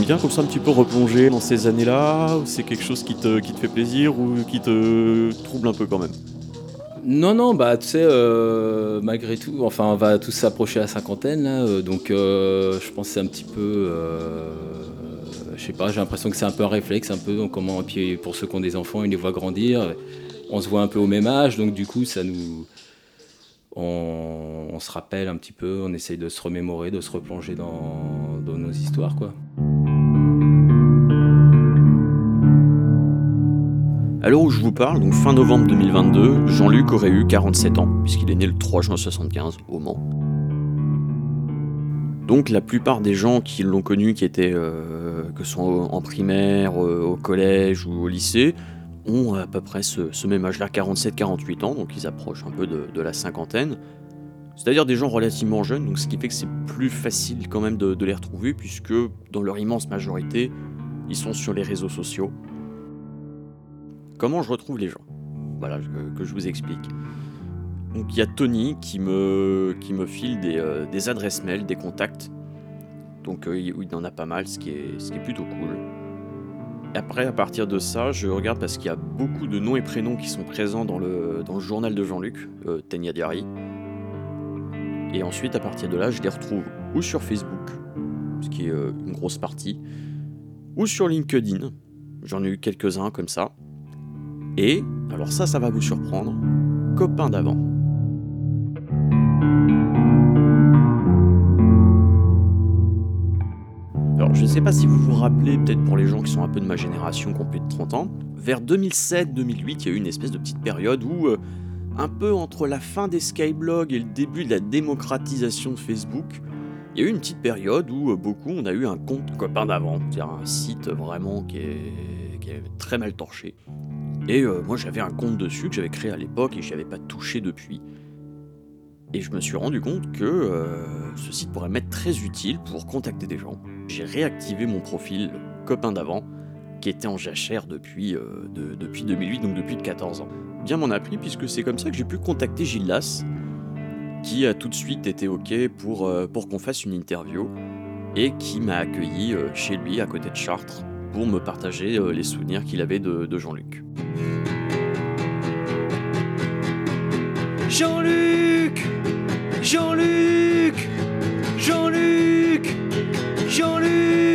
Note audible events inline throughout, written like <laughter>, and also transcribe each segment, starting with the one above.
T'aimes bien comme ça un petit peu replonger dans ces années-là c'est quelque chose qui te, qui te fait plaisir ou qui te trouble un peu quand même? Non, non, bah tu sais, euh, malgré tout, enfin on va tous s'approcher à la cinquantaine euh, donc euh, je pense que c'est un petit peu, je sais pas, j'ai l'impression que c'est un peu un réflexe, un peu comment, puis pour ceux qui ont des enfants, ils les voient grandir, on se voit un peu au même âge, donc du coup ça nous, on, on se rappelle un petit peu, on essaye de se remémorer, de se replonger dans, dans nos histoires quoi. L'heure où je vous parle, donc fin novembre 2022, Jean-Luc aurait eu 47 ans, puisqu'il est né le 3 juin 75 au Mans. Donc la plupart des gens qui l'ont connu, qui étaient, euh, soit en primaire, euh, au collège ou au lycée, ont à peu près ce, même âge-là, 47-48 ans, donc ils approchent un peu de, la cinquantaine. C'est-à-dire des gens relativement jeunes, donc ce qui fait que c'est plus facile quand même de les retrouver, puisque dans leur immense majorité, ils sont sur les réseaux sociaux. Comment je retrouve les gens Voilà, que, je vous explique. Donc il y a Tony qui me, file des, euh, adresses mail, des contacts. Donc euh, il en a pas mal, ce qui est, plutôt cool. Après, à partir de ça, je regarde parce qu'il y a beaucoup de noms et prénoms qui sont présents dans le, journal de Jean-Luc, euh, Diary. Et ensuite, à partir de là, je les retrouve ou sur Facebook, ce qui est euh, une grosse partie, ou sur LinkedIn. J'en ai eu quelques-uns comme ça. Et, alors ça, ça va vous surprendre, copain d'avant. Alors je ne sais pas si vous vous rappelez, peut-être pour les gens qui sont un peu de ma génération, qui ont plus de 30 ans, vers 2007-2008, il y a eu une espèce de petite période où, euh, un peu entre la fin des skyblogs et le début de la démocratisation de Facebook, il y a eu une petite période où euh, beaucoup on a eu un compte copain d'avant, c'est-à-dire un site vraiment qui est, qui est très mal torché. Et euh, moi j'avais un compte dessus que j'avais créé à l'époque et je avais pas touché depuis. Et je me suis rendu compte que euh, ce site pourrait m'être très utile pour contacter des gens. J'ai réactivé mon profil copain d'avant, qui était en jachère depuis, euh, depuis 2008, donc depuis 14 ans. Bien m'en a pris puisque c'est comme ça que j'ai pu contacter Gildas, qui a tout de suite été OK pour qu'on fasse une interview, et qui m'a accueilli chez lui à côté de Chartres pour me partager les souvenirs qu'il avait de Jean-Luc. Jean-Luc Jean-Luc Jean-Luc Jean-Luc Jean-Luc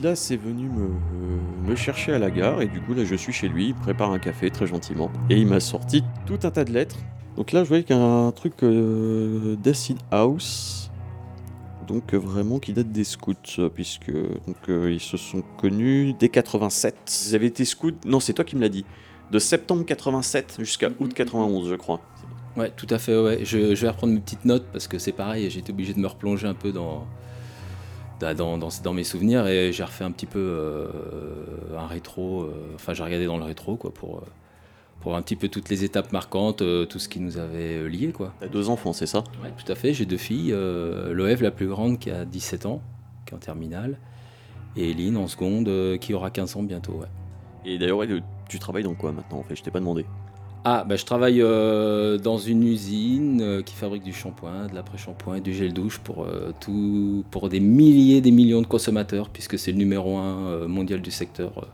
Gildas est venu me, euh, me, chercher à la gare et du coup là je suis chez lui, il prépare un café très gentiment et il m'a sorti tout un tas de lettres donc là, je voyais qu'il y a un truc euh, d'Acid House, donc euh, vraiment qui date des scouts, puisque donc, euh, ils se sont connus dès 87. Ils avaient été scouts, non, c'est toi qui me l'as dit, de septembre 87 jusqu'à août 91, je crois. Ouais, tout à fait, ouais. Je, vais reprendre mes petites notes parce que c'est pareil, j'ai été obligé de me replonger un peu dans, dans, dans, mes souvenirs et j'ai refait un petit peu un rétro, enfin j'ai regardé dans le rétro quoi pour pour un petit peu toutes les étapes marquantes, euh, tout ce qui nous avait euh, liés. Quoi. T'as deux enfants, c'est ça? Oui, tout à fait. J'ai deux filles. Euh, Loève, la plus grande, qui a 17 ans, qui est en terminale. Et Eline, en seconde, euh, qui aura 15 ans bientôt. Ouais. Et d'ailleurs, tu travailles dans quoi maintenant? En fait Je t'ai pas demandé. Ah, bah, je travaille dans une usine qui fabrique du shampoing, de l'après-shampoing et du gel douche pour, tout, pour des milliers, des millions de consommateurs, puisque c'est le numéro un mondial du secteur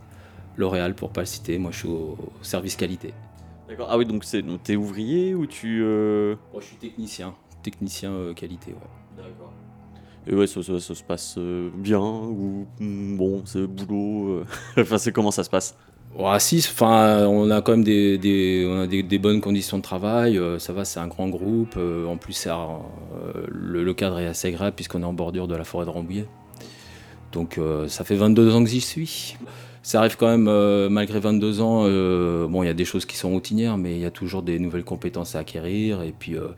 L'Oréal pour pas le citer. Moi, je suis au service qualité. D'accord. Ah oui, donc c'est es ouvrier ou tu euh, Moi, je suis technicien, technicien euh, qualité, ouais. D'accord. Et ouais, ça, se passe euh, bien ou hmm, bon, c'est boulot. <laughs> enfin, c'est comment ça se passe? Si, enfin, on a quand même des, on a des, bonnes conditions de travail. ça va, c'est un grand groupe. en plus, le, le, cadre est assez agréable puisqu'on est en bordure de la forêt de Rambouillet. Donc, ça fait 22 ans que j'y suis ça arrive quand même, euh, malgré 22 ans, euh, bon, il y a des choses qui sont routinières, mais il y a toujours des nouvelles compétences à acquérir. Et puis, euh,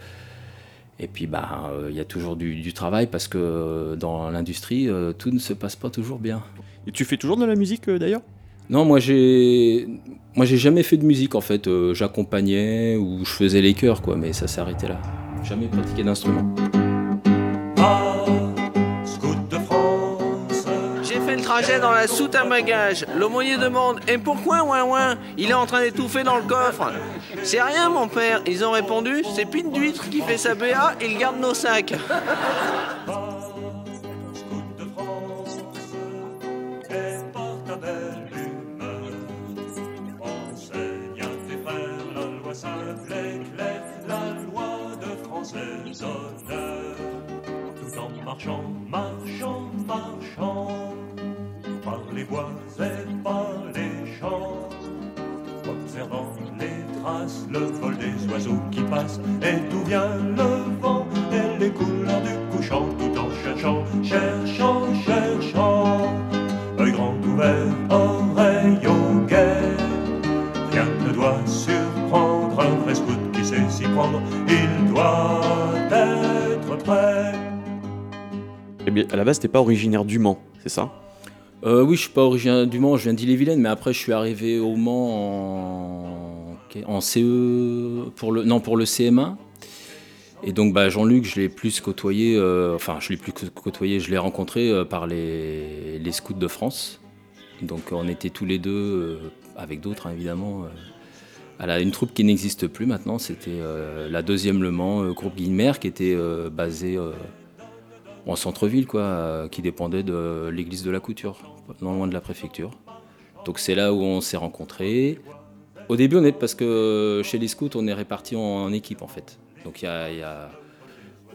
et puis bah, il y a toujours du, travail parce que dans l'industrie, tout ne se passe pas toujours bien. Et tu fais toujours de la musique d'ailleurs? Non, moi j'ai, moi j'ai jamais fait de musique en fait. j'accompagnais ou je faisais les chœurs, quoi, mais ça s'est arrêté là. Jamais pratiqué d'instrument. Ah, scout de France, j'ai fait le trajet dans la soute à bagages. L'aumônier demande Et pourquoi, ouin ouin Il est en train d'étouffer dans le coffre? C'est rien, mon père. Ils ont répondu C'est Pine d'huître qui fait sa BA, il garde nos sacs. Originaire du Mans, c'est ça? Euh, Oui, je suis pas originaire du Mans, je viens d'Ille-et-Vilaine, mais après je suis arrivé au Mans en, CE pour le non pour le CM1. Et donc bah, Jean-Luc, je l'ai plus côtoyé, euh, enfin je l'ai plus côtoyé, je l'ai rencontré euh, par les, scouts de France. Donc on était tous les deux, avec d'autres hein, évidemment, à une troupe qui n'existe plus maintenant. C'était la deuxième Le Mans, groupe Guilmer, qui était basé en centre-ville, quoi, euh, qui dépendait de l'église de la Couture, non loin de la préfecture. Donc c'est là où on s'est rencontrés. Au début, on est parce que chez les scouts, on est répartis en, équipes en fait. Donc il y a,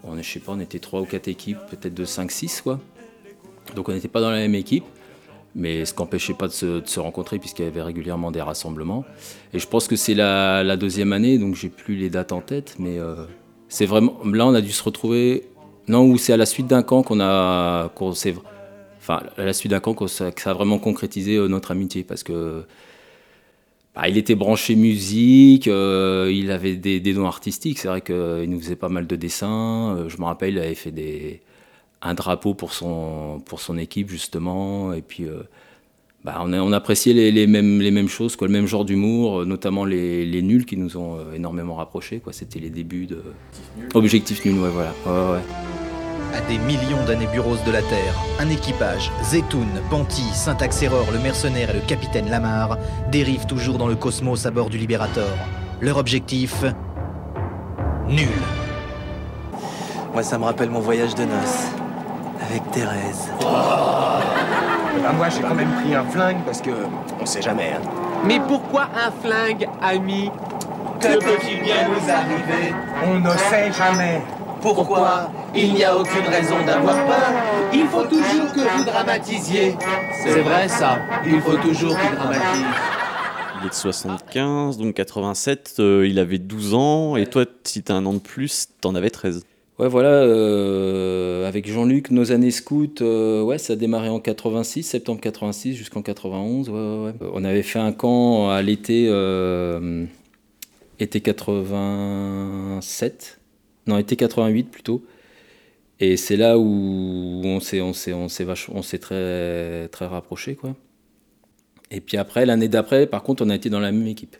on est, je sais pas, on était trois ou quatre équipes, peut-être de 5-6 quoi. Donc on n'était pas dans la même équipe, mais ce n'empêchait pas de se, rencontrer puisqu'il y avait régulièrement des rassemblements. Et je pense que c'est la, deuxième année, donc j'ai plus les dates en tête, mais euh, c'est vraiment là on a dû se retrouver non, c'est à la suite d'un camp qu'on a, enfin, à la suite d'un camp que ça, a vraiment concrétisé euh, notre amitié parce que bah, il était branché musique, euh, il avait des, dons artistiques. C'est vrai qu'il nous faisait pas mal de dessins. Euh, je me rappelle, il avait fait des, un drapeau pour son, pour son équipe justement. Et puis, bah, on, a, on, appréciait les, les, mêmes, les mêmes choses, quoi, le même genre d'humour, notamment les, les, nuls qui nous ont énormément rapprochés. C'était les débuts de Objectif Nul. Ouais, voilà. Ouais, ouais à des millions d'années bureaux de la Terre, un équipage, Zetoun, Panty, Syntax-Erreur, le mercenaire et le capitaine Lamar, dérivent toujours dans le cosmos à bord du Libérator. Leur objectif Nul. Moi, ça me rappelle mon voyage de noces. Avec Thérèse. <laughs> Bah, moi, j'ai quand même pris un flingue parce que on sait jamais. Hein. Mais pourquoi un flingue, ami? Que peut-il bien nous arriver? On ne sait jamais. Pourquoi Il n'y a aucune raison d'avoir peur? Il faut toujours que vous dramatisiez. C'est vrai ça. Il faut toujours qu'il dramatise. Il est de 75, donc 87, euh, il avait 12 ans, et toi, si t'as un an de plus, t'en avais 13. Ouais, voilà, euh, avec Jean-Luc, nos années scouts, euh, ouais, ça a démarré en 86, septembre 86 jusqu'en 91. On avait fait un camp à l'été, été 87, non, été 88 plutôt. Et c'est là où on s'est, on s'est, on s'est, on s'est très, très rapproché, quoi. Et puis après, l'année d'après, par contre, on a été dans la même équipe.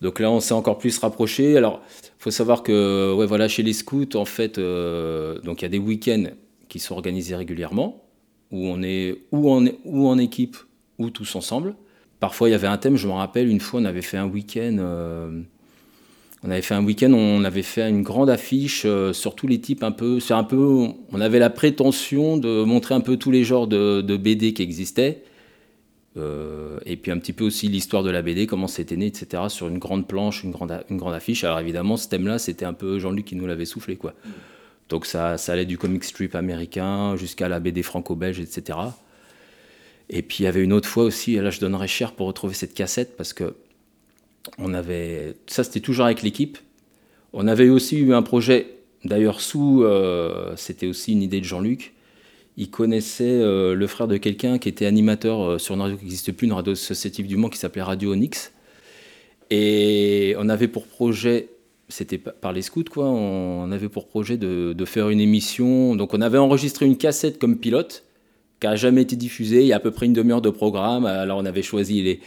Donc là, on s'est encore plus rapproché. Alors, faut savoir que, ouais, voilà, chez les scouts, en fait, euh, donc il y a des week-ends qui sont organisés régulièrement, où on est ou en, ou en équipe ou tous ensemble. Parfois, il y avait un thème. Je me rappelle, une fois, on avait fait un week-end. Euh, on avait fait un week-end, on avait fait une grande affiche euh, sur tous les types un peu, c'est un peu, on avait la prétention de montrer un peu tous les genres de, BD qui existaient, euh, et puis un petit peu aussi l'histoire de la BD, comment c'était né, etc. Sur une grande planche, une grande, affiche. Alors évidemment, ce thème-là, c'était un peu Jean-Luc qui nous l'avait soufflé, quoi. Donc ça, ça allait du comic strip américain jusqu'à la BD franco-belge, etc. Et puis il y avait une autre fois aussi, là je donnerais cher pour retrouver cette cassette parce que on avait, ça c'était toujours avec l'équipe. On avait aussi eu un projet, d'ailleurs sous, euh, c'était aussi une idée de Jean-Luc. Il connaissait euh, le frère de quelqu'un qui était animateur euh, sur une radio qui n'existe plus, une radio associative du Mans qui s'appelait Radio Onyx. Et on avait pour projet, c'était par les scouts quoi, on avait pour projet de, faire une émission. Donc on avait enregistré une cassette comme pilote qui n'a jamais été diffusée. Il y a à peu près une demi-heure de programme. Alors on avait choisi les,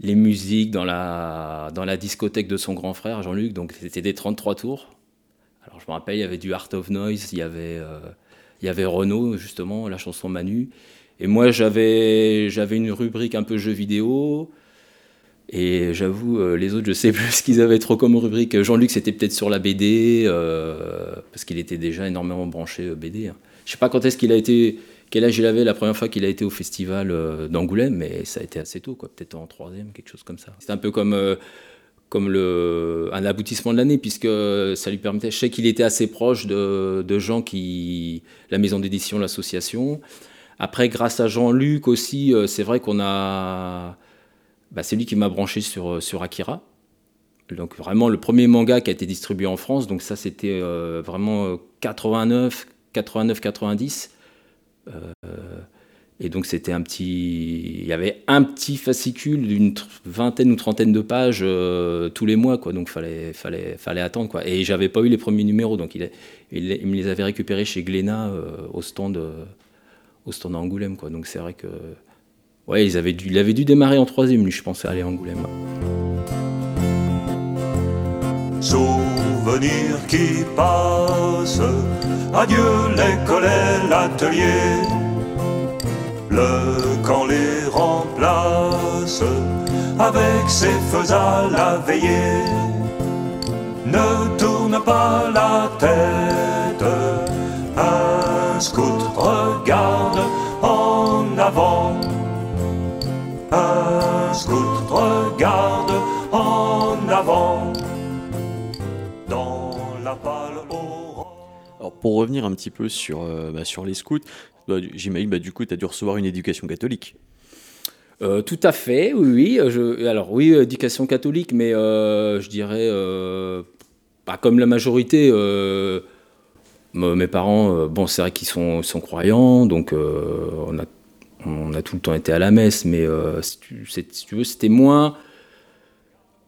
les musiques dans la, dans la discothèque de son grand frère, Jean-Luc. Donc c'était des 33 tours. Alors je me rappelle, il y avait du Art of Noise, il y avait, euh, il y avait Renault, justement, la chanson Manu. Et moi, j'avais, j'avais une rubrique un peu jeux vidéo. Et j'avoue, euh, les autres, je sais <laughs> plus ce qu'ils avaient trop comme rubrique. Jean-Luc, c'était peut-être sur la BD, euh, parce qu'il était déjà énormément branché euh, BD. hein. Je sais pas quand est-ce qu'il a été, quel âge il avait la première fois qu'il a été au festival d'Angoulême, mais ça a été assez tôt, quoi. Peut-être en troisième, quelque chose comme ça. C'était un peu comme, comme le, un aboutissement de l'année, puisque ça lui permettait. Je sais qu'il était assez proche de, de gens qui, la maison d'édition, l'association. Après, grâce à Jean-Luc aussi, euh, c'est vrai qu'on a bah, c'est lui qui m'a branché sur, sur Akira. Donc vraiment le premier manga qui a été distribué en France. Donc ça c'était euh, vraiment euh, 89, 89, 90. Euh, et donc c'était un petit, il y avait un petit fascicule d'une vingtaine ou trentaine de pages euh, tous les mois quoi. Donc fallait, fallait, fallait attendre quoi. Et j'avais pas eu les premiers numéros. Donc il, me les avait récupérés chez Glénat euh, au stand, euh, au stand à Angoulême quoi. Donc c'est vrai que Ouais, ils avaient dû, il avait dû démarrer en troisième, lui, je pense, à aller à Angoulême. Qui adieu l'atelier. Le camp les remplace avec ses feux à la veillée. Ne tourne pas la tête, un scout regarde en avant. Un scout regarde pour revenir un petit peu sur, euh, bah, sur les scouts, bah, j'imagine bah, du coup tu as dû recevoir une éducation catholique. Euh, tout à fait, oui, oui. euh, alors oui, éducation catholique, mais je dirais, bah, comme la majorité, me- mes parents, bon, c'est vrai qu'ils sont, croyants, donc on, a, on a tout le temps été à la messe, mais si tu veux, c'était moins,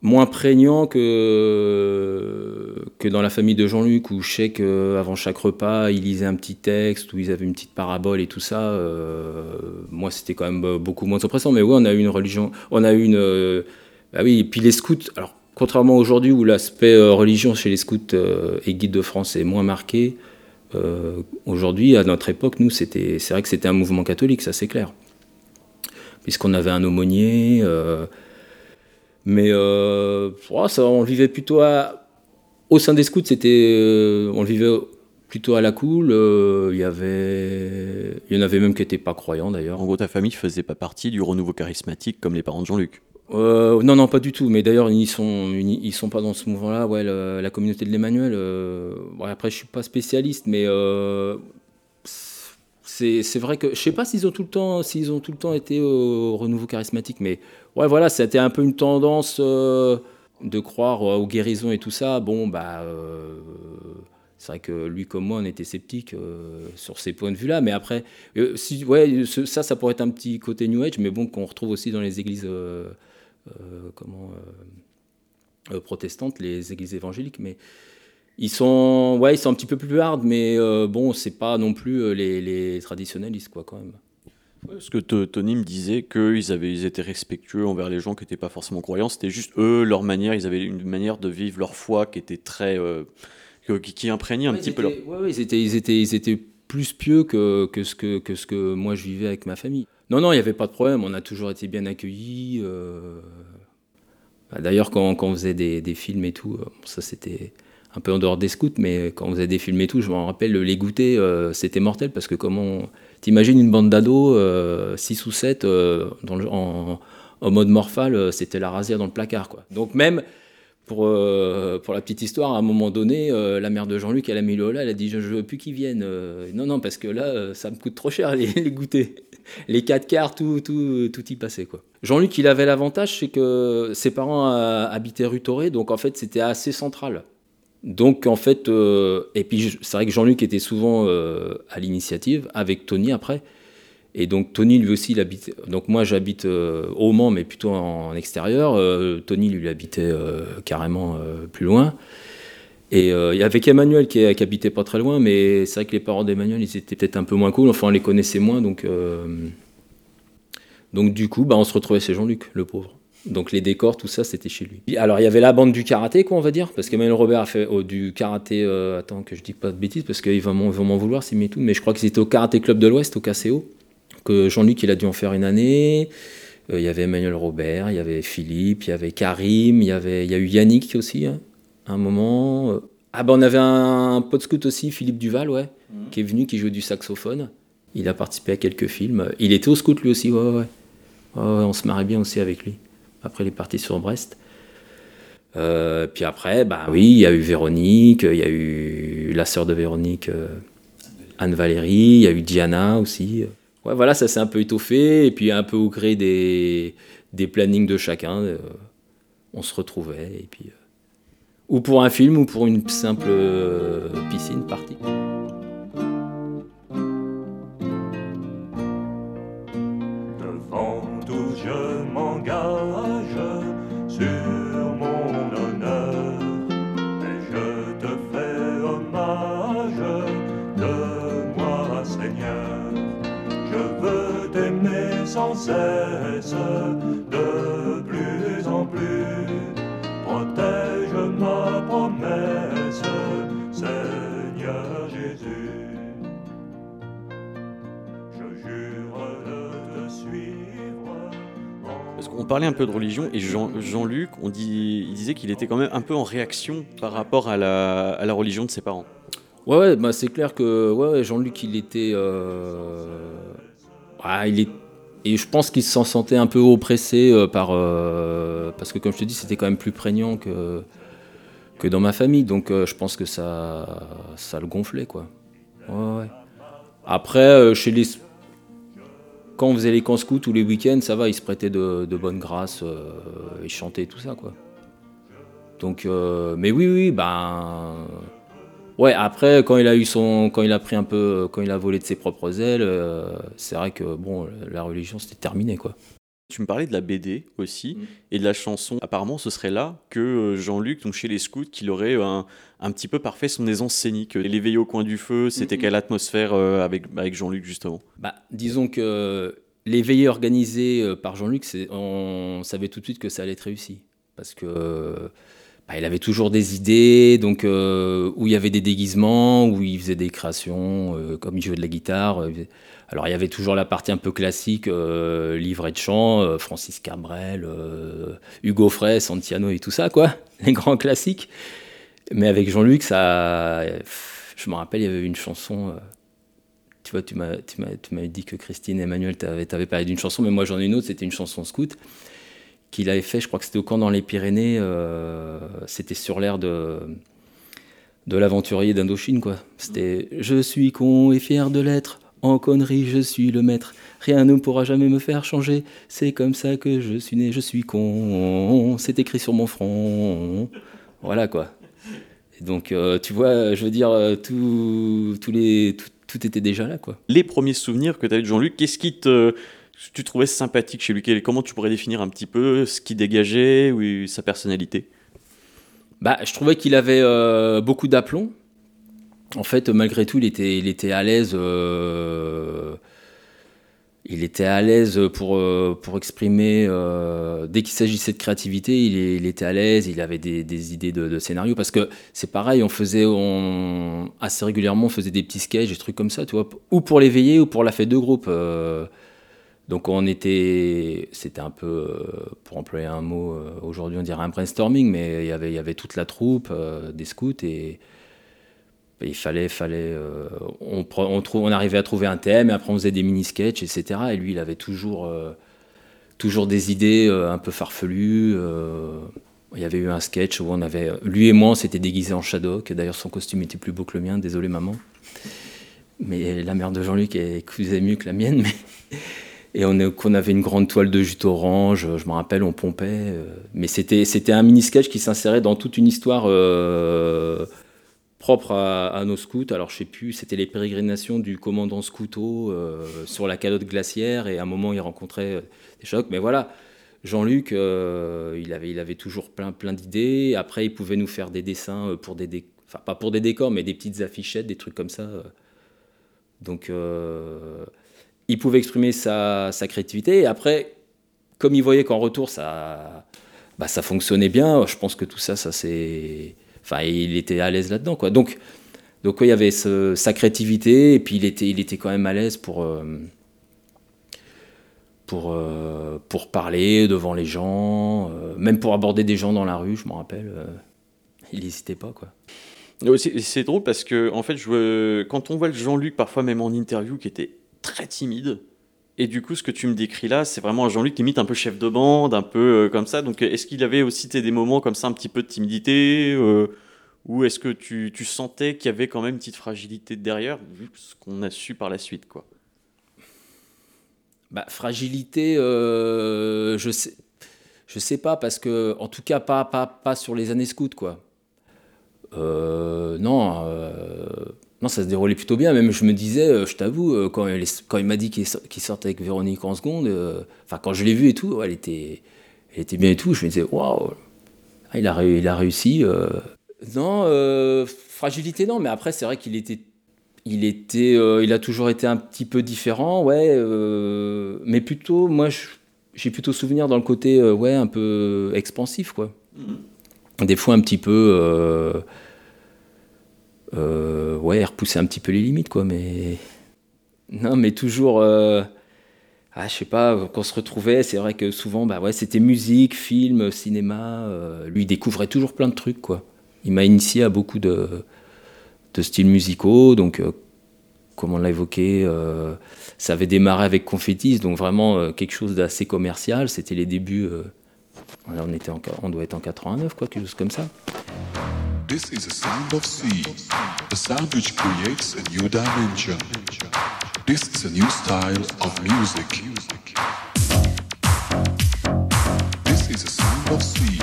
moins prégnant que, que dans la famille de Jean-Luc, où je sais qu'avant chaque repas, ils lisaient un petit texte, où ils avaient une petite parabole et tout ça. euh, moi, c'était quand même beaucoup moins oppressant. Mais oui, on a eu une religion, on a eu une... euh, bah oui, et puis les scouts, alors contrairement aujourd'hui où l'aspect euh, religion chez les scouts euh, et guides de France est moins marqué, aujourd'hui, à notre époque, nous, c'était, c'est vrai que c'était un mouvement catholique, ça c'est clair. Puisqu'on avait un aumônier... mais euh, ça, on le vivait plutôt à... Au sein des scouts, c'était, euh, on le vivait plutôt à la cool. euh, Il y avait, il y en avait même qui n'étaient pas croyants d'ailleurs. En gros ta famille faisait pas partie du renouveau charismatique comme les parents de Jean-Luc. Euh, non, non, pas du tout. Mais d'ailleurs, ils sont, ils, sont pas dans ce mouvement-là. Ouais, le- la communauté de l'Emmanuel. euh, après, je suis pas spécialiste, mais c'est, vrai que je sais pas s'ils ont tout le temps, s'ils ont tout le temps été au renouveau charismatique, mais ouais, voilà, c'était un peu une tendance euh, de croire aux guérisons et tout ça. Bon, bah. euh, c'est vrai que lui comme moi, on était sceptiques euh, sur ces points de vue-là. Mais après, ouais, ça, ça pourrait être un petit côté New Age, mais bon, qu'on retrouve aussi dans les églises comment, protestantes, les églises évangéliques. Mais ils sont, ouais, ils sont un petit peu plus hard, mais euh, bon, c'est pas non plus euh, les, les traditionnalistes, quoi, quand même. Parce que Tony me disait qu'ils avaient, ils étaient respectueux envers les gens qui n'étaient pas forcément croyants. C'était juste eux, leur manière, ils avaient une manière de vivre leur foi qui était très. euh, qui, qui imprégnait un Ouais, petit peu leur. étaient- ouais, ouais, ils, étaient, ils, étaient, ils étaient plus pieux que, que, ce que, que ce que moi je vivais avec ma famille. Non, non, il n'y avait pas de problème, on a toujours été bien accueillis. euh. Bah, D'ailleurs, quand, quand on faisait des, des films et tout, euh, ça c'était un peu en dehors des scouts, mais quand on faisait des films et tout, je m'en rappelle, les goûter, euh, c'était mortel parce que comment. T'imagines une bande d'ados, 6 ou 7, dans le- en, mode morphale, euh, c'était la rasière dans le placard. Quoi. Donc même, pour, euh, pour la petite histoire, à un moment donné, euh, la mère de Jean-Luc, elle a mis le holà, elle a dit Je ne veux plus qu'ils viennent. Euh, non, non, parce que là, euh, ça me coûte trop cher les, les goûters. Les 4 quarts, tout, tout, tout y passait. quoi. Jean-Luc, il avait l'avantage, c'est que ses parents euh, habitaient rue Toré, donc en fait, c'était assez central. Donc en fait, euh, et puis c'est vrai que Jean-Luc était souvent euh, à l'initiative, avec Tony après. Et donc Tony lui aussi, il habite. Donc moi j'habite euh, au Mans, mais plutôt en, extérieur. Tony lui habitait carrément plus loin. Et avait Emmanuel qui, habitait pas très loin, mais c'est vrai que les parents d'Emmanuel ils étaient peut-être un peu moins cool. Enfin on les connaissait moins, donc donc du coup bah on se retrouvait chez Jean-Luc, le pauvre. Donc les décors, tout ça, c'était chez lui. Alors il y avait la bande du karaté, quoi, on va dire, parce qu'Emmanuel Robert a fait oh, du karaté. euh, attends que je dis pas de bêtises, parce qu'ils vont m'en vouloir, c'est tout. Mais je crois qu'ils étaient au karaté club de l'Ouest, au KCO que Jean-Luc, il a dû en faire une année. Euh, Il y avait Emmanuel Robert, il y avait Philippe, il y avait Karim, il y, avait, il y a eu Yannick aussi, hein, à un moment. Euh, Ah ben on avait un, un pote scout aussi, Philippe Duval, ouais, qui est venu, qui joue du saxophone. Il a participé à quelques films. Il était au scout lui aussi, ouais, ouais. ouais. Ouais, ouais, on se marrait bien aussi avec lui. Après, il est parti sur Brest. Euh, puis après, bah oui, il y a eu Véronique, il y a eu la sœur de Véronique, euh, Anne-Valérie, il y a eu Diana aussi. Ouais, voilà, ça s'est un peu étoffé, et puis un peu au gré des, des plannings de chacun, euh, on se retrouvait, et puis... ou pour un film, ou pour une simple piscine partie. Sans cesse de plus en plus. Protège ma promesse, Seigneur Jésus. Je jure de te suivre. Parce qu'on parlait un peu de religion et Jean- Jean-Luc, on dit, il disait qu'il était quand même un peu en réaction par rapport à la, à la religion de ses parents. Ouais, ouais, bah c'est clair que ouais, ouais, Jean-Luc, il était. euh, ah, il est. Et je pense qu'il s'en sentait un peu oppressé euh, par. euh, parce que, comme je te dis, c'était quand même plus prégnant que, que dans ma famille. Donc, euh, je pense que ça, ça le gonflait, quoi. Ouais, ouais. Après, chez les. Quand on faisait les camps scouts tous les week-ends, ça va, il se prêtait de, bonne grâce, euh, il chantait et tout ça, quoi. Donc, mais oui, oui, ben. Ouais, après, quand il a eu son, quand il a pris un peu, quand il a volé de ses propres ailes, euh, c'est vrai que bon, la religion c'était terminé quoi. Tu me parlais de la BD aussi Mm. et de la chanson. Apparemment, ce serait là que euh, Jean-Luc, donc chez les scouts, qu'il aurait un, un petit peu parfait son aisance scénique. L'éveillé au coin du feu, c'était quelle atmosphère euh, avec, avec Jean-Luc justement? Bah, disons que les veillées organisées euh, par Jean-Luc, on savait tout de suite que ça allait être réussi parce que bah, il avait toujours des idées, donc euh, où il y avait des déguisements, où il faisait des créations, euh, comme il jouait de la guitare. euh, alors il y avait toujours la partie un peu classique, euh, livret de chant, euh, Francis Cabrel, euh, Hugo Frey, Santiano et tout ça, quoi, <laughs> les grands classiques. Mais avec Jean-Luc, ça, je me rappelle, il y avait une chanson. tu vois, tu m'as, tu tu dit que Christine et Emmanuel t'avaient, t'avaient parlé d'une chanson, mais moi j'en ai une autre, c'était une chanson scout qu'il avait fait, je crois que c'était au camp dans les Pyrénées, euh, c'était sur l'air de, de l'aventurier d'Indochine, quoi. C'était « Je suis con et fier de l'être, en connerie je suis le maître, rien ne pourra jamais me faire changer, c'est comme ça que je suis né, je suis con, c'est écrit sur mon front. » Voilà, quoi. Et donc, euh, tu vois, je veux dire, euh, tout, tous les, tout, tout était déjà là, quoi. Les premiers souvenirs que tu avais de Jean-Luc, qu'est-ce qui te, tu trouvais sympathique chez lui Comment tu pourrais définir un petit peu ce qu'il dégageait ou sa personnalité? Bah, je trouvais qu'il avait euh, beaucoup d'aplomb. En fait, malgré tout, il était, il était à l'aise. euh, il était à l'aise pour, euh, pour exprimer. dès qu'il s'agissait de créativité, il, était à l'aise. Il avait des, idées de, scénario. Parce que c'est pareil, on faisait assez régulièrement, on faisait des petits sketchs, des trucs comme ça, tu vois, ou pour l'éveiller ou pour la fête de groupe. Donc on était, c'était un peu, euh, pour employer un mot, euh, aujourd'hui on dirait un brainstorming, mais il y avait, toute la troupe euh, des scouts et il fallait, fallait, on, arrivait à trouver un thème et après on faisait des mini-sketchs, etc. Et lui il avait toujours, toujours des idées un peu farfelues. il y avait eu un sketch où on avait, lui et moi on s'était déguisés en Shadok, d'ailleurs son costume était plus beau que le mien, désolé maman. Mais la mère de Jean-Luc est faisait mieux que la mienne, mais et on, avait une grande toile de jute orange, je me rappelle, on pompait. euh, mais c'était, un mini-sketch qui s'insérait dans toute une histoire euh, propre à, nos scouts. Alors, je sais plus, c'était les pérégrinations du commandant Scouto euh, sur la calotte glaciaire. Et à un moment, il rencontrait euh, des chocs. Mais voilà, Jean-Luc, euh, il, avait, toujours plein, d'idées. Après, il pouvait nous faire des dessins euh, pour des pas pour des décors, mais des petites affichettes, des trucs comme ça. euh. Donc, euh, il pouvait exprimer sa, sa créativité. Et après, comme il voyait qu'en retour, ça, bah, ça fonctionnait bien, je pense que tout ça, ça c'est. Enfin, il était à l'aise là-dedans, quoi. Donc, donc il y avait ce- sa créativité, et puis il était, il était quand même à l'aise pour, euh, pour, euh, pour parler devant les gens, euh, même pour aborder des gens dans la rue, je me rappelle. il n'hésitait pas, quoi. C'est drôle parce que, en fait, quand on voit le Jean-Luc, parfois même en interview, qui était très timide, et du coup, ce que tu me décris là, c'est vraiment un Jean-Luc limite un peu chef de bande, un peu euh, comme ça. Donc, est-ce qu'il avait aussi des moments comme ça, un petit peu de timidité euh, Ou est-ce que tu, sentais qu'il y avait quand même une petite fragilité derrière, vu ce qu'on a su par la suite, quoi? Bah, fragilité, euh, je sais, je sais pas parce que, en tout cas, pas, pas, pas sur les années scouts, quoi. Non, non, ça se déroulait plutôt bien. Même je me disais, euh, je t'avoue, euh, quand, il m'a dit qu'il so- qu'il sortait avec Véronique en seconde, euh, enfin quand je l'ai vu et tout, elle était, elle était bien et tout. Je me disais, waouh, ah, il a, réu- il a réussi. euh. Non, euh, fragilité, non. Mais après, c'est vrai qu'il était il était, il a toujours été un petit peu différent, ouais. mais plutôt, moi, j'ai plutôt souvenir dans le côté, ouais, un peu expansif, quoi. Des fois, un petit peu, euh, ouais, repousser un petit peu les limites, quoi. Mais non, mais toujours, euh, ah, je sais pas, quand on se retrouvait, c'est vrai que souvent, bah ouais, c'était musique, film, cinéma. euh, lui, il découvrait toujours plein de trucs, quoi. Il m'a initié à beaucoup de de styles musicaux. Donc, euh, comme on l'a évoqué, ça avait démarré avec Confettis, donc vraiment quelque chose d'assez commercial. C'était les débuts. voilà, on, était en, on doit être en 89, quoi, quelque chose comme ça. This is a sound of sea, a sound which creates a new dimension. This is a new style of music. This is a sound of sea.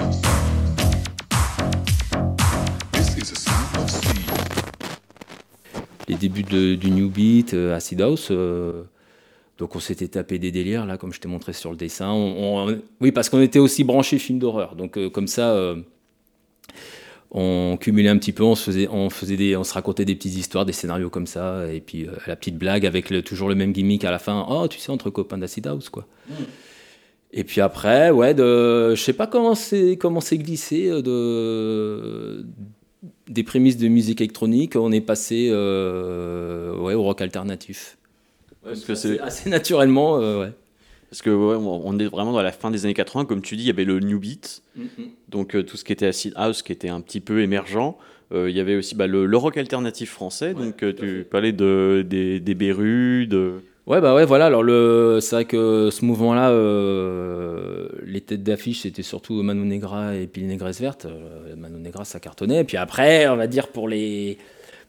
This is a sound of sea. Les débuts de- du New Beat, euh, Acid House. euh, donc on s'était tapé des délires, là, comme je t'ai montré sur le dessin. On- on- oui, parce qu'on était aussi branchés films d'horreur. Donc euh, comme ça, euh, on cumulait un petit peu, on se, faisait, on, faisait des, on se racontait des petites histoires, des scénarios comme ça. Et puis euh, la petite blague avec le- toujours le même gimmick à la fin. Oh, tu sais, entre copains d'Acid House, quoi. Et puis après, ouais, de, je sais pas comment c'est comment c'est glissé euh, de des prémices de musique électronique, on est passé euh, ouais, au rock alternatif. Parce que c'est assez naturellement, euh, ouais. Parce que ouais, on est vraiment dans la fin des années 80, comme tu dis, il y avait le New Beat, donc euh, tout ce qui était acid house, qui était un petit peu émergent. Euh, il y avait aussi bah, le, le rock alternatif français, donc euh, tu parlais de, des, des Berus, de... Ouais, bah ouais, voilà. Alors, le, c'est vrai que ce mouvement-là, euh, les têtes d'affiche, c'était surtout Mano Negra et puis les Négresses Vertes. Euh, Mano Negra, ça cartonnait. Et puis après, on va dire pour les,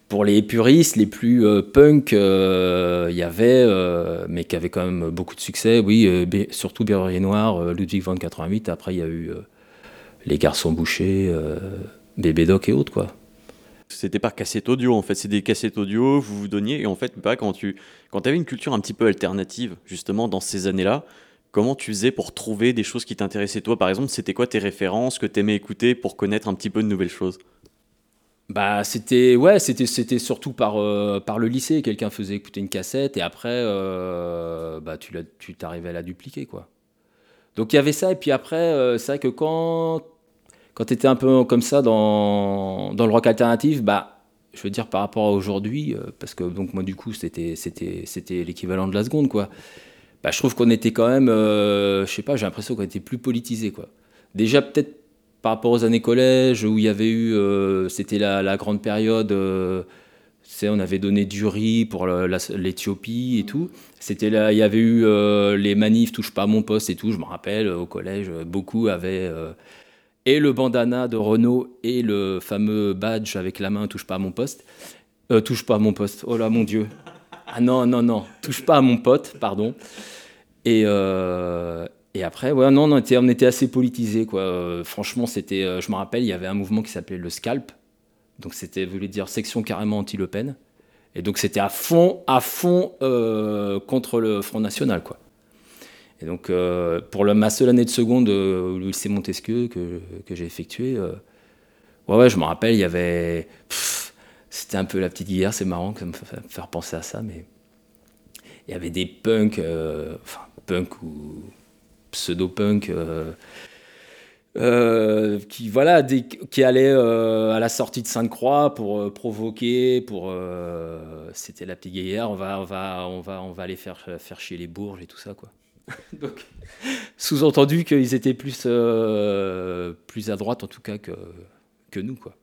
pour les puristes, les plus euh, punk, euh, il y avait, euh, mais qui avaient quand même beaucoup de succès, oui, euh, surtout Berrurier Noir, Ludwig van 88. Après, il y a eu Les Garçons Bouchés, Bébé Doc et autres, quoi. C'était par cassette audio, en fait. C'est des cassettes audio, vous vous donniez. Et en fait, bah, quand tu quand avais une culture un petit peu alternative, justement, dans ces années-là, comment tu faisais pour trouver des choses qui t'intéressaient toi? Par exemple, c'était quoi tes références que tu aimais écouter pour connaître un petit peu de nouvelles choses? Bah c'était ouais c'était c'était surtout par euh, par le lycée. Quelqu'un faisait écouter une cassette et après euh, bah tu tu t'arrivais à la dupliquer quoi. Donc il y avait ça et puis après euh, c'est vrai que quand quand t'étais un peu comme ça dans dans le rock alternatif bah je veux dire par rapport à aujourd'hui parce que donc moi du coup c'était c'était c'était l'équivalent de la seconde quoi. Bah je trouve qu'on était quand même je sais pas j'ai l'impression qu'on était plus politisé quoi. Déjà peut-être par rapport aux années collège où il y avait eu, euh, c'était la, la grande période, euh, on avait donné du riz pour l'Éthiopie et tout. C'était là, il y avait eu euh, les manifs touche pas à mon poste et tout. Je me rappelle au collège, beaucoup avaient et le bandana de Renault et le fameux badge avec la main touche pas à mon poste. Touche pas à mon poste. Oh là mon dieu. Ah non non non, touche pas à mon pote, pardon. Et après, ouais, non, on était, on était assez politisé, quoi. Euh, franchement, c'était, euh, je me rappelle, il y avait un mouvement qui s'appelait le Scalp. Donc, c'était, voulait dire section carrément anti-Le Pen. Et donc, c'était à fond, à fond euh, contre le Front National, quoi. Et donc, pour ma seule année de seconde au lycée Montesquieu que, que j'ai effectué, euh, ouais, ouais, je me rappelle, il y avait. C'était un peu la petite guerre, c'est marrant que me faire penser à ça, mais il y avait des punks, enfin, punk ou pseudo-punk, euh, euh, qui, voilà, des- qui allaient euh, à la sortie de Sainte-Croix pour euh, provoquer, pour. C'était la petite guerrière, on va, on, va, on, va, on va aller faire, faire chier les bourges et tout ça, quoi. <laughs> Donc, sous-entendu qu'ils étaient plus, plus à droite, en tout cas, que, que nous, quoi.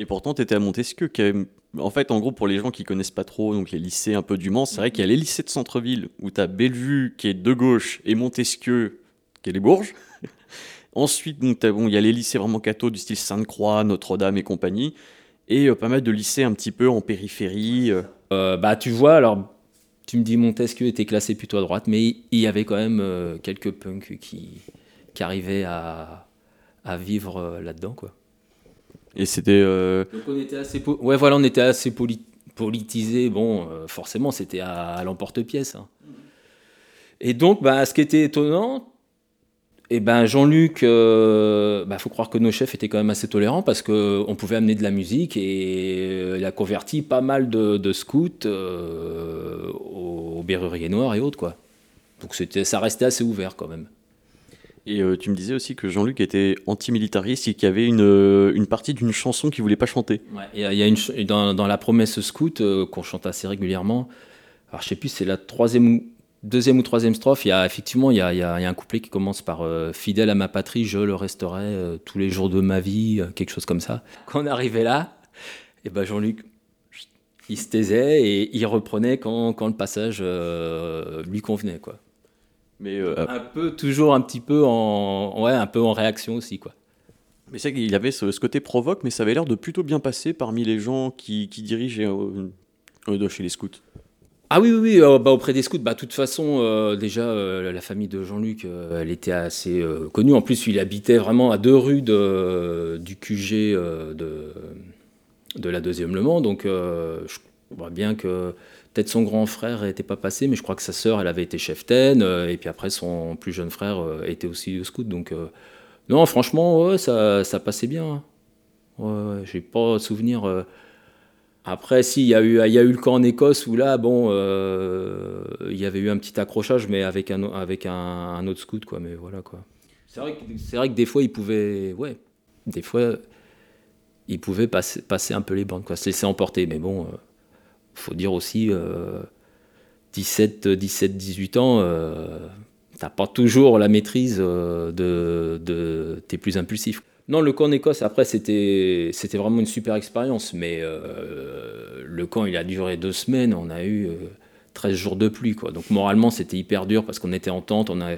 Et pourtant, tu étais à Montesquieu. Qui est- En fait, en gros, pour les gens qui connaissent pas trop donc les lycées un peu du Mans, c'est vrai qu'il y a les lycées de centre-ville où tu as Bellevue qui est de gauche et Montesquieu qui est les Bourges. <laughs> Ensuite, donc, bon, il y a les lycées vraiment cathos du style Sainte-Croix, Notre-Dame et compagnie. Et euh, pas mal de lycées un petit peu en périphérie. euh. Euh, bah, tu vois, alors, tu me dis Montesquieu était classé plutôt à droite, mais il y avait quand même euh, quelques punks qui, qui arrivaient à, à vivre là-dedans, quoi. Et c'était. euh, Donc on était assez, ouais, voilà, on était assez poli-. Bon, euh, forcément, c'était à, l'emporte-pièce. hein. Et donc, bah, ce qui était étonnant, et ben Jean-Luc, il bah, faut croire que nos chefs étaient quand même assez tolérants parce que on pouvait amener de la musique et euh, il a converti pas mal de, scouts euh, aux Berruriers Noirs et autres quoi. Donc ça restait assez ouvert quand même. Et euh, tu me disais aussi que Jean-Luc était antimilitariste et qu'il y avait une, euh, partie d'une chanson qu'il voulait pas chanter. Ouais, euh, y a une dans, la promesse scout qu'on chante assez régulièrement. Alors je sais plus, c'est la troisième ou deuxième ou troisième strophe. Il y a effectivement il y un couplet qui commence par fidèle à ma patrie, je le resterai tous les jours de ma vie, quelque chose comme ça. Quand on arrivait là, et ben Jean-Luc il se taisait et il reprenait quand, quand le passage lui convenait quoi. Mais, euh, Un peu toujours un petit peu en ouais un peu en réaction aussi quoi. mais c'est qu'il avait ce, ce côté provoque, mais ça avait l'air de plutôt bien passer parmi les gens qui, qui dirigent euh, chez les scouts. Ah oui, oui, oui euh, bah, auprès des scouts, bah, de toute façon, euh, déjà, la famille de Jean-Luc, elle était assez connue. En plus, il habitait vraiment à deux rues de- du QG de, de la deuxième Le Mans. Donc, je vois bien que peut-être son grand frère n'était pas passé, mais je crois que sa sœur, elle avait été chef-taine. euh, et puis après, son plus jeune frère euh, était aussi scout. Donc, euh, non, franchement, ouais, ça, ça passait bien. hein. Ouais, ouais, j'ai pas souvenir. après, si, il y, a eu- y a eu le camp en Écosse où là, bon, euh, il y avait eu un petit accrochage, mais avec un, avec un, un autre scout, quoi. Mais voilà, quoi. C'est vrai, que- c'est vrai que des fois, il pouvait, ouais, des fois, il pouvait passer, passer un peu les bandes, quoi, se laisser emporter. Mais bon, euh, faut dire aussi, euh, 17, 17, 18 ans, euh, t'as pas toujours la maîtrise euh, de, t'es plus impulsif. Non, le camp en après, c'était, vraiment une super expérience, mais euh, le camp, il a duré deux semaines, on a eu euh, 13 jours de pluie, quoi. Donc moralement, c'était hyper dur parce qu'on était en tente, on, a,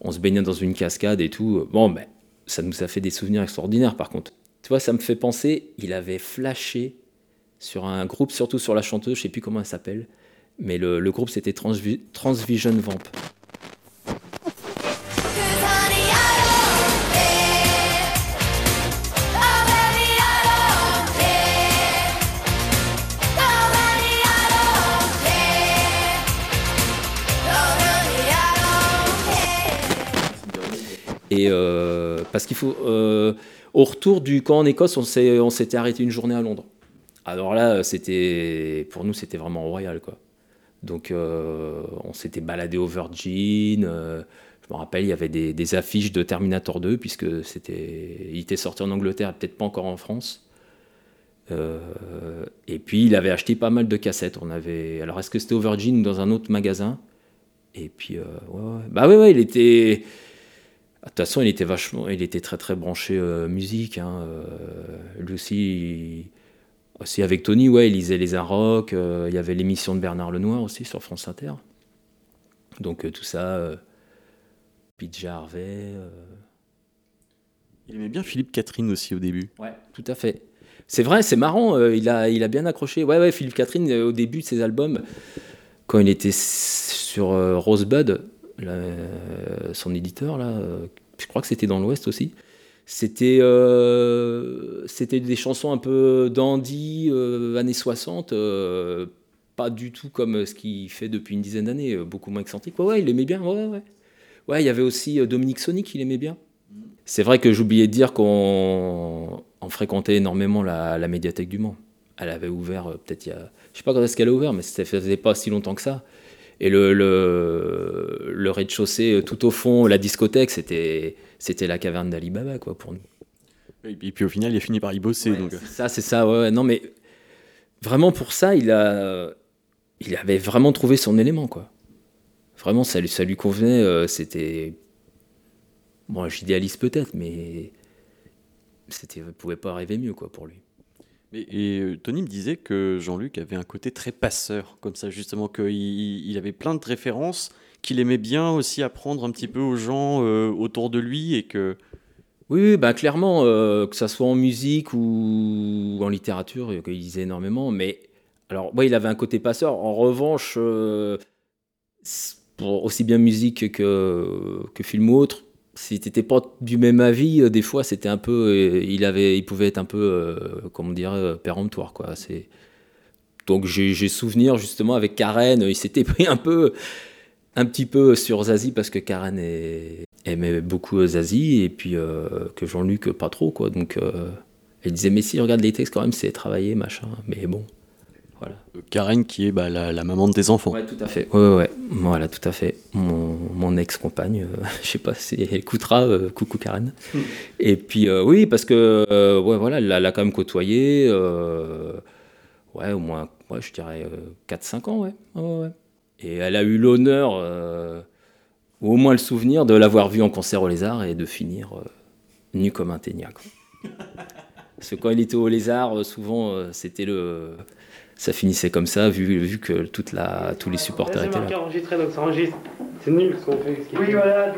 on se baignait dans une cascade et tout. Bon, ben, ça nous a fait des souvenirs extraordinaires, par contre. Tu vois, ça me fait penser, il avait flashé sur un groupe, surtout sur la chanteuse, je sais plus comment elle s'appelle, mais le, groupe, c'était Transvi- Transvision Vamp. Et euh, parce qu'il faut. euh, au retour du camp en Écosse, on s'était arrêté une journée à Londres. Alors là, c'était pour nous, c'était vraiment royal, quoi. Donc, euh, on s'était baladé au Virgin. euh, je me rappelle, il y avait des, affiches de Terminator 2, puisque c'était, il était sorti en Angleterre, peut-être pas encore en France. Euh, et puis, il avait acheté pas mal de cassettes. On avait, alors, est-ce que c'était au Virgin ou dans un autre magasin? Et puis, euh, ouais, ouais. bah ouais, ouais, il était. De toute façon, il était vachement, il était très très branché euh, musique. hein, euh, lui aussi, aussi avec Tony, ouais, il lisait les Arocs. il y avait l'émission de Bernard Lenoir aussi sur France Inter. Donc euh, tout ça, euh, Pete Harvey. euh, Il aimait bien Philippe Catherine aussi au début. Ouais, tout à fait. C'est vrai, c'est marrant, euh, il, a, il a bien accroché. Ouais, ouais, Philippe Catherine, euh, au début de ses albums, quand il était sur euh, Rosebud, là, euh, son éditeur, là, euh, je crois que c'était dans l'Ouest aussi, c'était euh, c'était des chansons un peu dandy, euh, années 60, euh, pas du tout comme ce qu'il fait depuis une dizaine d'années, beaucoup moins excentrique. Ouais, il aimait bien, ouais, ouais. Ouais, il y avait aussi Dominique Sonic, il aimait bien. C'est vrai que j'oubliais de dire qu'on on fréquentait énormément la, la médiathèque du Mans. Elle avait ouvert peut-être il y a... Je sais pas quand est-ce qu'elle a ouvert, mais ça faisait pas si longtemps que ça. Et le, le, le rez-de-chaussée, euh, tout au fond, la discothèque, c'était, c'était la caverne d'Alibaba, quoi, pour nous. Et puis, au final, il a fini par y bosser. Ouais, donc. ça, c'est ça, ouais. Non, mais vraiment pour ça, il, a, il avait vraiment trouvé son élément, quoi. vraiment, ça, lui- ça lui convenait. euh, c'était. Bon, j'idéalise peut-être, mais. C'était, ne pouvait pas rêver mieux, quoi, pour lui. Et euh, Tony me disait que Jean-Luc avait un côté très passeur, comme ça justement, qu'il il avait plein de références, qu'il aimait bien aussi apprendre un petit peu aux gens euh, autour de lui et que... Oui, bah clairement, euh, que ça soit en musique ou en littérature, il lisait énormément. Mais alors, ouais, il avait un côté passeur. En revanche, pour aussi bien musique que, que film ou autre, si t'étais pas du même avis, euh, des fois, c'était un peu, euh, il avait, il pouvait être un peu, euh, comment dire, euh, péremptoire, quoi. C'est donc j'ai souvenir justement avec Karen, il s'était <laughs> pris un peu, un petit peu sur Zazie parce que Karen aimait beaucoup Zazie et puis que Jean-Luc pas trop quoi. Donc elle disait mais si regarde les textes quand même c'est travaillé machin. Mais bon, voilà. euh, Karen qui est bah, la, la maman de tes enfants. Ouais tout à fait. Ouais ouais, ouais. voilà tout à fait. Mon, mon ex-compagne, euh, <laughs> je sais pas si elle écoutera. euh, coucou Karen. Et puis euh, oui parce que euh, ouais voilà elle l'a- quand même côtoyé. euh, ouais au moins ouais je dirais 4-5 ans ouais. Ouais, ouais, ouais. Et elle a eu l'honneur, euh, ou au moins le souvenir, de l'avoir vu en concert au Lézard et de finir euh, nu comme un ténia. quoi. <laughs> Parce que quand il était au Lézard, souvent, euh, c'était le. Ça finissait comme ça, vu, vu que toute la, tous les supporters étaient là. enregistré, donc ça enregistre. C'est nul ce qu'on fait. Oui, voilà.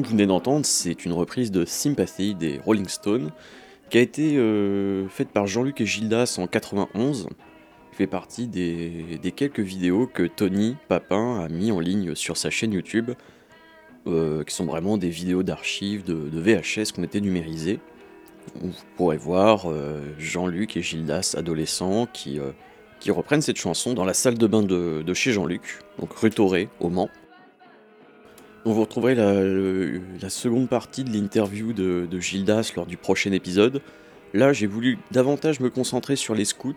Que vous venez d'entendre, c'est une reprise de Sympathy des Rolling Stones, qui a été euh, faite par Jean-Luc et Gildas en 91. Il fait partie des, quelques vidéos que Tony Papin a mis en ligne sur sa chaîne YouTube, euh, qui sont vraiment des vidéos d'archives de, de VHS qu'on était numérisées. Vous pourrez voir euh, Jean-Luc et Gildas adolescents qui, qui reprennent cette chanson dans la salle de bain de, de chez Jean-Luc, donc rue Torré, au Mans. Vous retrouverez la, seconde partie de l'interview de, Gildas lors du prochain épisode. Là, j'ai voulu davantage me concentrer sur les scouts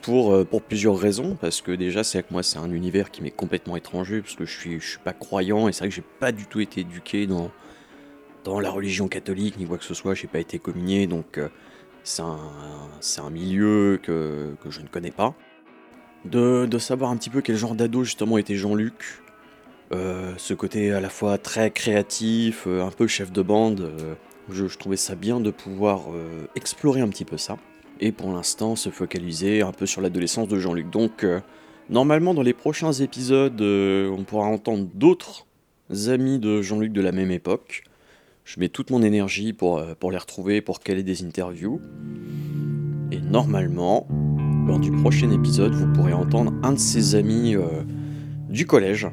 pour, euh, plusieurs raisons. Parce que déjà, c'est que moi, c'est un univers qui m'est complètement étranger, parce que je suis, suis pas croyant, et c'est vrai que j'ai pas du tout été éduqué dans, la religion catholique, ni quoi que ce soit, j'ai pas été communié, donc euh, c'est un, un milieu que, je ne connais pas. De, savoir un petit peu quel genre d'ado justement était Jean-Luc, ce côté à la fois très créatif, euh, un peu chef de bande, euh, je, trouvais ça bien de pouvoir euh, explorer un petit peu ça. Et pour l'instant, se focaliser un peu sur l'adolescence de Jean-Luc. Donc, euh, normalement, dans les prochains épisodes, euh, on pourra entendre d'autres amis de Jean-Luc de la même époque. Je mets toute mon énergie pour, euh, les retrouver, pour caler des interviews. Et normalement, lors du prochain épisode, vous pourrez entendre un de ses amis euh, du collège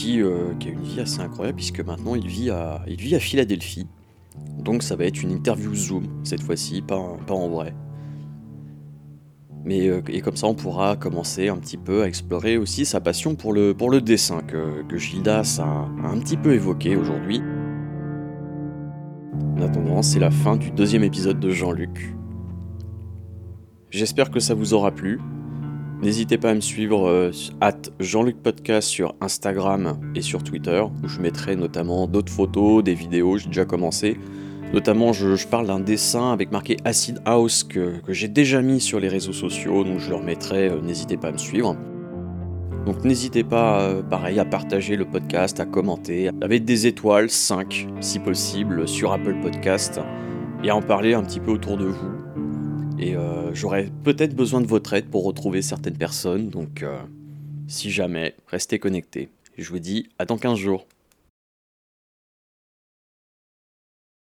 qui, euh, qui a une vie assez incroyable puisque maintenant il vit à, il vit à Philadelphie. Donc ça va être une interview Zoom cette fois-ci, pas, pas en vrai. Mais euh, et comme ça on pourra commencer un petit peu à explorer aussi sa passion pour le, pour le dessin que, que Gildas a, a un petit peu évoqué aujourd'hui. En attendant, c'est la fin du deuxième épisode de Jean-Luc. J'espère que ça vous aura plu. N'hésitez pas à me suivre euh, at Jean-Luc Podcast sur Instagram et sur Twitter, où je mettrai notamment d'autres photos, des vidéos, j'ai déjà commencé. Notamment, je, parle d'un dessin avec marqué Acid House que, que j'ai déjà mis sur les réseaux sociaux, donc je le remettrai, euh, n'hésitez pas à me suivre. Donc n'hésitez pas, euh, pareil, à partager le podcast, à commenter, avec des étoiles, 5 si possible, sur Apple Podcast, et à en parler un petit peu autour de vous. Et euh, j'aurais peut-être besoin de votre aide pour retrouver certaines personnes, donc euh, si jamais, restez connectés. Je vous dis à dans 15 jours.